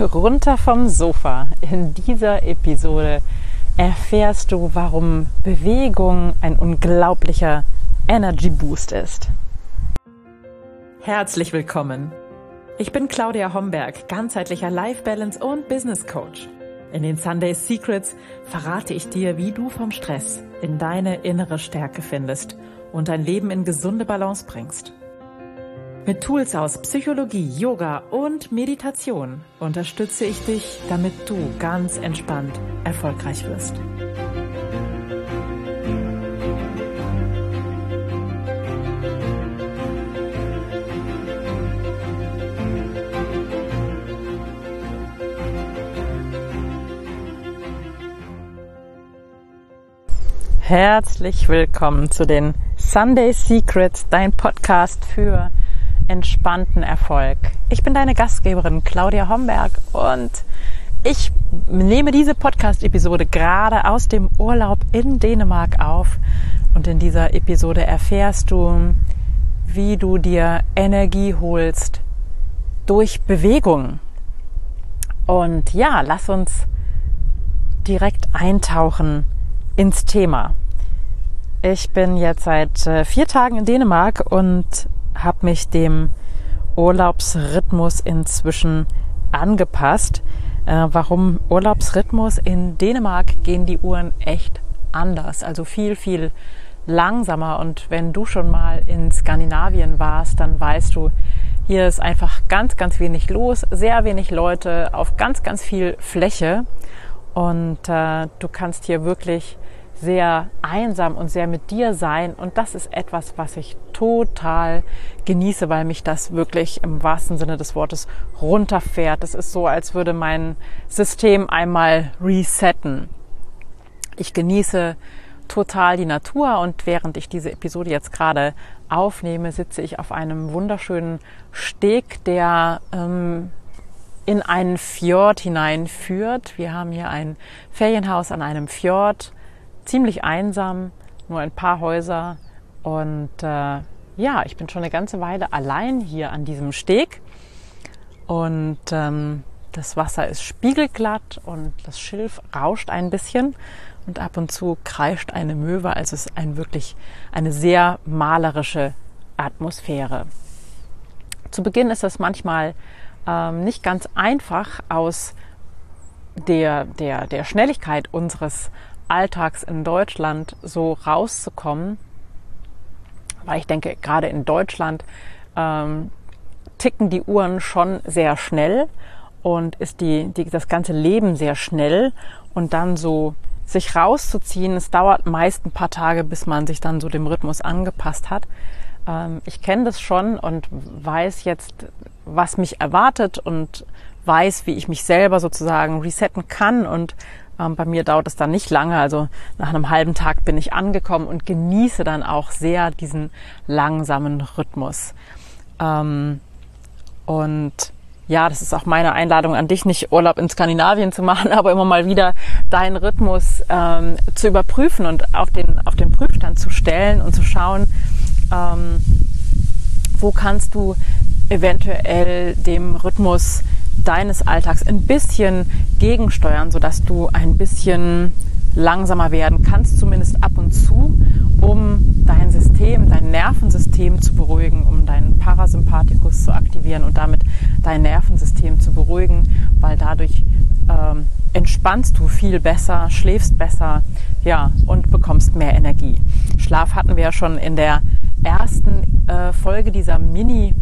runter vom Sofa. In dieser Episode erfährst du, warum Bewegung ein unglaublicher Energy Boost ist. Herzlich willkommen. Ich bin Claudia Homberg, ganzheitlicher Life Balance und Business Coach. In den Sunday Secrets verrate ich dir, wie du vom Stress in deine innere Stärke findest und dein Leben in gesunde Balance bringst. Mit Tools aus Psychologie, Yoga und Meditation unterstütze ich dich, damit du ganz entspannt erfolgreich wirst. Herzlich willkommen zu den Sunday Secrets, dein Podcast für entspannten Erfolg. Ich bin deine Gastgeberin Claudia Homberg und ich nehme diese Podcast-Episode gerade aus dem Urlaub in Dänemark auf und in dieser Episode erfährst du, wie du dir Energie holst durch Bewegung. Und ja, lass uns direkt eintauchen ins Thema. Ich bin jetzt seit äh, vier Tagen in Dänemark und habe mich dem Urlaubsrhythmus inzwischen angepasst. Äh, warum Urlaubsrhythmus? In Dänemark gehen die Uhren echt anders, also viel, viel langsamer. Und wenn du schon mal in Skandinavien warst, dann weißt du, hier ist einfach ganz, ganz wenig los, sehr wenig Leute auf ganz, ganz viel Fläche. Und äh, du kannst hier wirklich sehr einsam und sehr mit dir sein. Und das ist etwas, was ich total genieße, weil mich das wirklich im wahrsten Sinne des Wortes runterfährt. Es ist so, als würde mein System einmal resetten. Ich genieße total die Natur und während ich diese Episode jetzt gerade aufnehme, sitze ich auf einem wunderschönen Steg, der ähm, in einen Fjord hineinführt. Wir haben hier ein Ferienhaus an einem Fjord ziemlich einsam, nur ein paar Häuser. Und äh, ja, ich bin schon eine ganze Weile allein hier an diesem Steg. Und ähm, das Wasser ist spiegelglatt und das Schilf rauscht ein bisschen. Und ab und zu kreischt eine Möwe. Also es ist ein wirklich eine sehr malerische Atmosphäre. Zu Beginn ist es manchmal ähm, nicht ganz einfach aus der, der, der Schnelligkeit unseres Alltags in Deutschland so rauszukommen, weil ich denke, gerade in Deutschland ähm, ticken die Uhren schon sehr schnell und ist die, die, das ganze Leben sehr schnell und dann so sich rauszuziehen, es dauert meist ein paar Tage, bis man sich dann so dem Rhythmus angepasst hat. Ähm, ich kenne das schon und weiß jetzt, was mich erwartet und weiß, wie ich mich selber sozusagen resetten kann und ähm, bei mir dauert es dann nicht lange, also nach einem halben Tag bin ich angekommen und genieße dann auch sehr diesen langsamen Rhythmus. Ähm, und ja, das ist auch meine Einladung an dich, nicht Urlaub in Skandinavien zu machen, aber immer mal wieder deinen Rhythmus ähm, zu überprüfen und auf den, auf den Prüfstand zu stellen und zu schauen, ähm, wo kannst du eventuell dem Rhythmus deines Alltags ein bisschen gegensteuern, sodass du ein bisschen langsamer werden kannst, zumindest ab und zu, um dein System, dein Nervensystem zu beruhigen, um deinen Parasympathikus zu aktivieren und damit dein Nervensystem zu beruhigen, weil dadurch ähm, entspannst du viel besser, schläfst besser, ja, und bekommst mehr Energie. Schlaf hatten wir ja schon in der ersten äh, Folge dieser Mini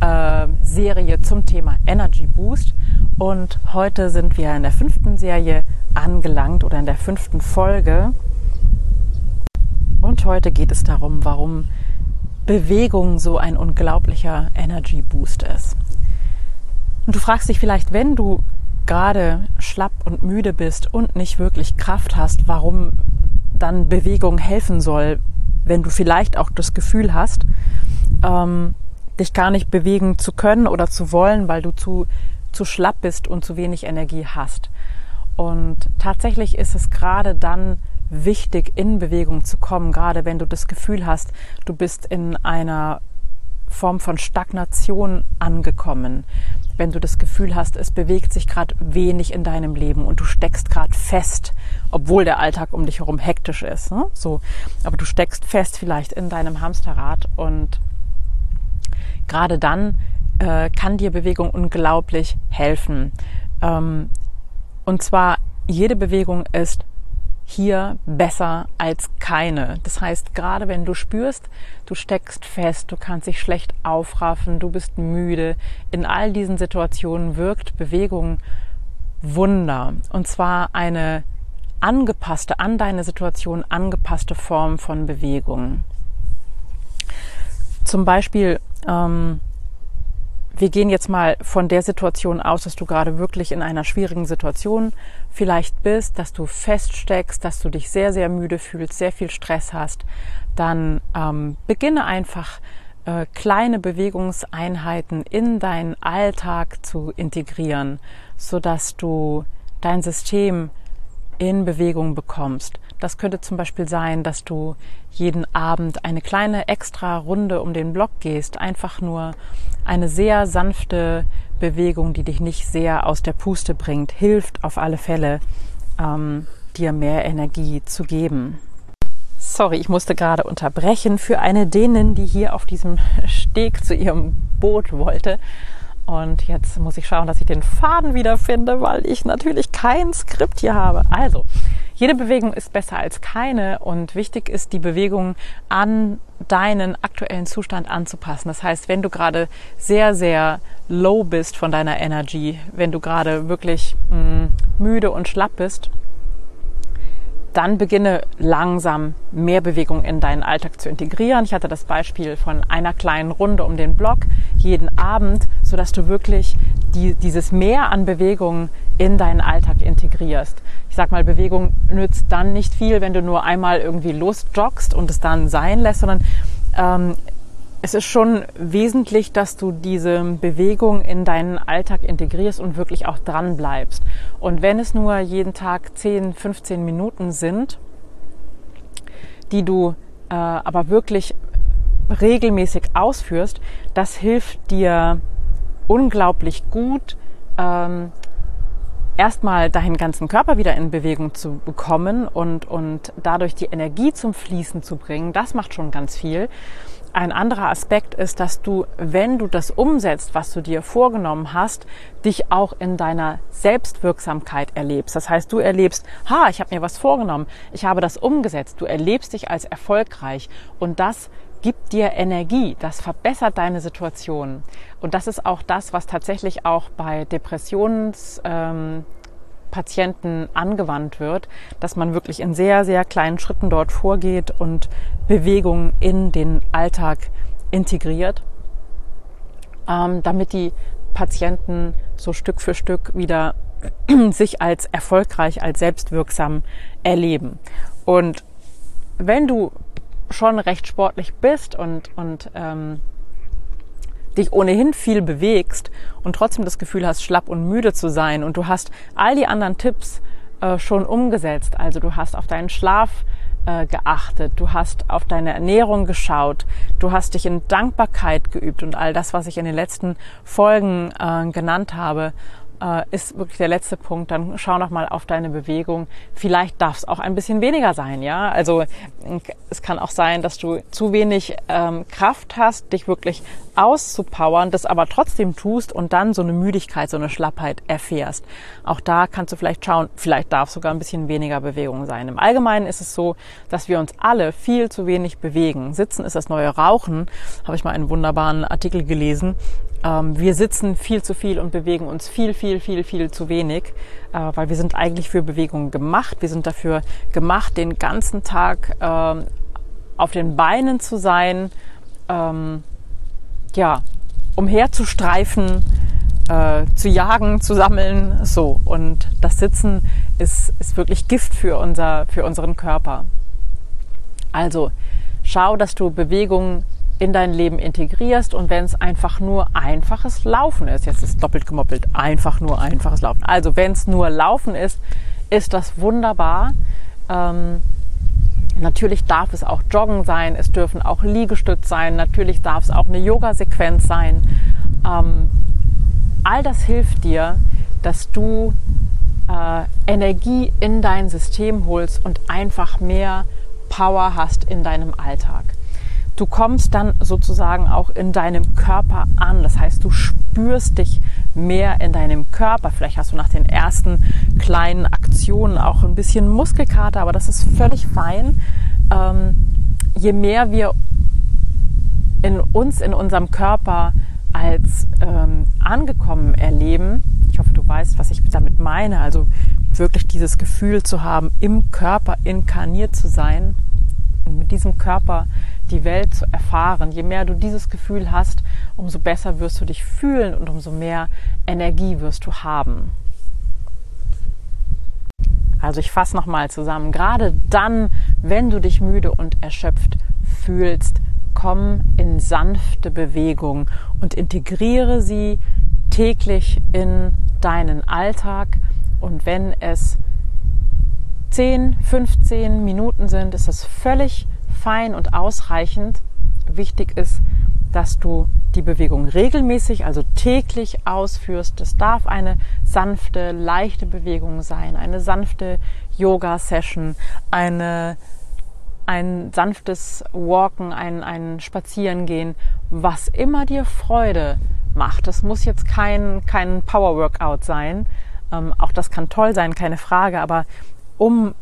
äh, Serie zum Thema Energy Boost. Und heute sind wir in der fünften Serie angelangt oder in der fünften Folge. Und heute geht es darum, warum Bewegung so ein unglaublicher Energy Boost ist. Und du fragst dich vielleicht, wenn du gerade schlapp und müde bist und nicht wirklich Kraft hast, warum dann Bewegung helfen soll, wenn du vielleicht auch das Gefühl hast, ähm, dich gar nicht bewegen zu können oder zu wollen, weil du zu, zu schlapp bist und zu wenig Energie hast. Und tatsächlich ist es gerade dann wichtig, in Bewegung zu kommen, gerade wenn du das Gefühl hast, du bist in einer Form von Stagnation angekommen. wenn du das Gefühl hast, es bewegt sich gerade wenig in deinem Leben und du steckst gerade fest, obwohl der Alltag um dich herum hektisch ist. Ne? So, aber du steckst fest vielleicht in deinem Hamsterrad und gerade dann äh, kann dir Bewegung unglaublich helfen. Ähm, und zwar jede Bewegung ist hier besser als keine. Das heißt, gerade wenn du spürst, du steckst fest, du kannst dich schlecht aufraffen, du bist müde, in all diesen Situationen wirkt Bewegung Wunder. Und zwar eine angepasste, an deine Situation angepasste Form von Bewegung. Zum Beispiel ähm, wir gehen jetzt mal von der Situation aus, dass du gerade wirklich in einer schwierigen Situation vielleicht bist, dass du feststeckst, dass du dich sehr, sehr müde fühlst, sehr viel Stress hast, dann ähm, beginne einfach äh, kleine Bewegungseinheiten in deinen Alltag zu integrieren, so dass du dein System in Bewegung bekommst. Das könnte zum Beispiel sein, dass du jeden Abend eine kleine extra Runde um den Block gehst. Einfach nur eine sehr sanfte Bewegung, die dich nicht sehr aus der Puste bringt, hilft auf alle Fälle, ähm, dir mehr Energie zu geben. Sorry, ich musste gerade unterbrechen für eine Dänin, die hier auf diesem Steg zu ihrem Boot wollte. Und jetzt muss ich schauen, dass ich den Faden wiederfinde, weil ich natürlich kein Skript hier habe. Also, jede Bewegung ist besser als keine und wichtig ist, die Bewegung an deinen aktuellen Zustand anzupassen. Das heißt, wenn du gerade sehr, sehr low bist von deiner Energy, wenn du gerade wirklich mh, mm, müde und schlapp bist, dann beginne langsam mehr Bewegung in deinen Alltag zu integrieren. Ich hatte das Beispiel von einer kleinen Runde um den Block jeden Abend, so dass du wirklich die, dieses Mehr an Bewegung in deinen Alltag integrierst. Ich sag mal, Bewegung nützt dann nicht viel, wenn du nur einmal irgendwie losjoggst und es dann sein lässt, sondern ähm, es ist schon wesentlich, dass du diese Bewegung in deinen Alltag integrierst und wirklich auch dran bleibst. Und wenn es nur jeden Tag 10, 15 Minuten sind, die du äh, aber wirklich regelmäßig ausführst, das hilft dir unglaublich gut, ähm, erstmal deinen ganzen Körper wieder in Bewegung zu bekommen und, und dadurch die Energie zum Fließen zu bringen. Das macht schon ganz viel. Ein anderer Aspekt ist, dass du, wenn du das umsetzt, was du dir vorgenommen hast, dich auch in deiner Selbstwirksamkeit erlebst. Das heißt, du erlebst, ha, ich habe mir was vorgenommen, ich habe das umgesetzt. Du erlebst dich als erfolgreich und das gibt dir Energie, das verbessert deine Situation. Und das ist auch das, was tatsächlich auch bei Depressions, ähm, Patienten angewandt wird, dass man wirklich in sehr, sehr kleinen Schritten dort vorgeht und Bewegung in den Alltag integriert, ähm, damit die Patienten so Stück für Stück wieder sich als erfolgreich, als selbstwirksam erleben. Und wenn du schon recht sportlich bist und, und ähm, dich ohnehin viel bewegst und trotzdem das Gefühl hast, schlapp und müde zu sein und du hast all die anderen Tipps äh, schon umgesetzt, also du hast auf deinen Schlaf äh, geachtet, du hast auf deine Ernährung geschaut, du hast dich in Dankbarkeit geübt und all das, was ich in den letzten Folgen äh, genannt habe ist wirklich der letzte Punkt. Dann schau noch mal auf deine Bewegung. Vielleicht darf es auch ein bisschen weniger sein, ja. Also es kann auch sein, dass du zu wenig ähm, Kraft hast, dich wirklich auszupowern, das aber trotzdem tust und dann so eine Müdigkeit, so eine Schlappheit erfährst. Auch da kannst du vielleicht schauen, vielleicht darf sogar ein bisschen weniger Bewegung sein. Im Allgemeinen ist es so, dass wir uns alle viel zu wenig bewegen. Sitzen ist das neue Rauchen, habe ich mal einen wunderbaren Artikel gelesen. Ähm, wir sitzen viel zu viel und bewegen uns viel, viel, viel, viel zu wenig, äh, weil wir sind eigentlich für Bewegung gemacht. Wir sind dafür gemacht, den ganzen Tag ähm, auf den Beinen zu sein, ähm, ja, umherzustreifen, äh, zu jagen, zu sammeln, so. Und das Sitzen ist, ist wirklich Gift für, unser, für unseren Körper. Also schau, dass du Bewegung in dein Leben integrierst und wenn es einfach nur einfaches Laufen ist, jetzt ist doppelt gemoppelt, einfach nur einfaches Laufen. Also wenn es nur Laufen ist, ist das wunderbar. Ähm, natürlich darf es auch Joggen sein, es dürfen auch Liegestütz sein, natürlich darf es auch eine Yoga-Sequenz sein. Ähm, all das hilft dir, dass du äh, Energie in dein System holst und einfach mehr Power hast in deinem Alltag. Du kommst dann sozusagen auch in deinem Körper an. Das heißt, du spürst dich mehr in deinem Körper. Vielleicht hast du nach den ersten kleinen Aktionen auch ein bisschen Muskelkater, aber das ist völlig fein. Ähm, je mehr wir in uns, in unserem Körper als ähm, angekommen erleben, ich hoffe, du weißt, was ich damit meine, also wirklich dieses Gefühl zu haben, im Körper inkarniert zu sein mit diesem Körper die Welt zu erfahren. Je mehr du dieses Gefühl hast, umso besser wirst du dich fühlen und umso mehr Energie wirst du haben. Also ich fasse nochmal zusammen. Gerade dann, wenn du dich müde und erschöpft fühlst, komm in sanfte Bewegung und integriere sie täglich in deinen Alltag. Und wenn es 10, 15 Minuten sind, ist das völlig fein und ausreichend. Wichtig ist, dass du die Bewegung regelmäßig, also täglich ausführst. Das darf eine sanfte, leichte Bewegung sein, eine sanfte Yoga-Session, eine, ein sanftes Walken, ein, ein Spazierengehen, was immer dir Freude macht. Das muss jetzt kein, kein Power-Workout sein. Ähm, auch das kann toll sein, keine Frage, aber um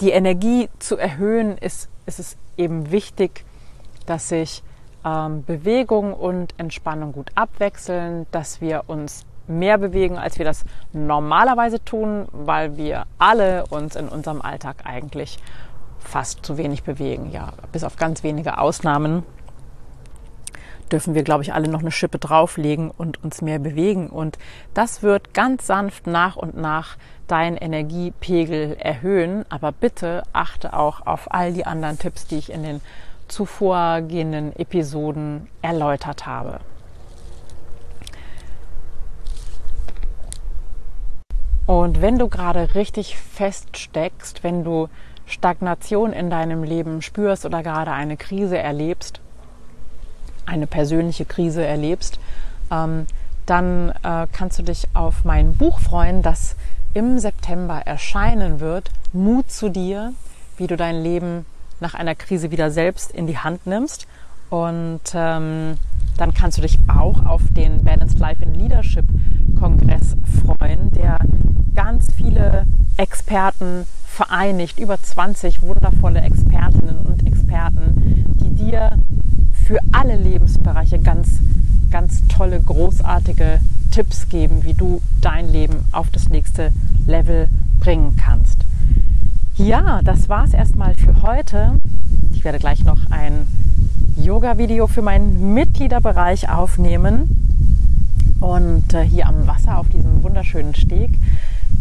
die Energie zu erhöhen, ist, ist es eben wichtig, dass sich ähm, Bewegung und Entspannung gut abwechseln, dass wir uns mehr bewegen, als wir das normalerweise tun, weil wir alle uns in unserem Alltag eigentlich fast zu wenig bewegen. Ja, bis auf ganz wenige Ausnahmen dürfen wir, glaube ich, alle noch eine Schippe drauflegen und uns mehr bewegen. Und das wird ganz sanft nach und nach deinen Energiepegel erhöhen. Aber bitte achte auch auf all die anderen Tipps, die ich in den zuvorgehenden Episoden erläutert habe. Und wenn du gerade richtig feststeckst, wenn du Stagnation in deinem Leben spürst oder gerade eine Krise erlebst, eine persönliche Krise erlebst, ähm, dann äh, kannst du dich auf mein Buch freuen, das im September erscheinen wird. Mut zu dir, wie du dein Leben nach einer Krise wieder selbst in die Hand nimmst. Und ähm, dann kannst du dich auch auf den Balanced Life in Leadership Kongress freuen, der ganz viele Experten vereinigt, über 20 wundervolle Expertinnen und Experten, die dir für alle Lebensbereiche ganz, ganz tolle, großartige Tipps geben, wie du dein Leben auf das nächste Level bringen kannst. Ja, das war es erstmal für heute. Ich werde gleich noch ein Yoga-Video für meinen Mitgliederbereich aufnehmen und äh, hier am Wasser auf diesem wunderschönen Steg.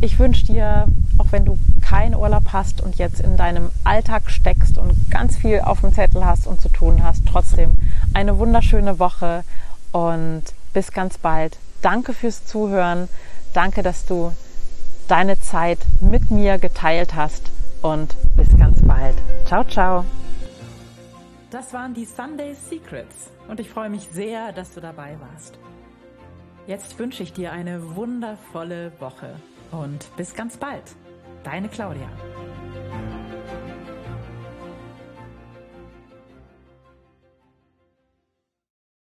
Ich wünsche dir, auch wenn du keinen Urlaub hast und jetzt in deinem Alltag steckst und ganz viel auf dem Zettel hast und zu tun hast, trotzdem eine wunderschöne Woche und bis ganz bald. Danke fürs Zuhören. Danke, dass du deine Zeit mit mir geteilt hast und bis ganz bald. Ciao, ciao. Das waren die Sunday Secrets und ich freue mich sehr, dass du dabei warst. Jetzt wünsche ich dir eine wundervolle Woche und bis ganz bald. Deine Claudia.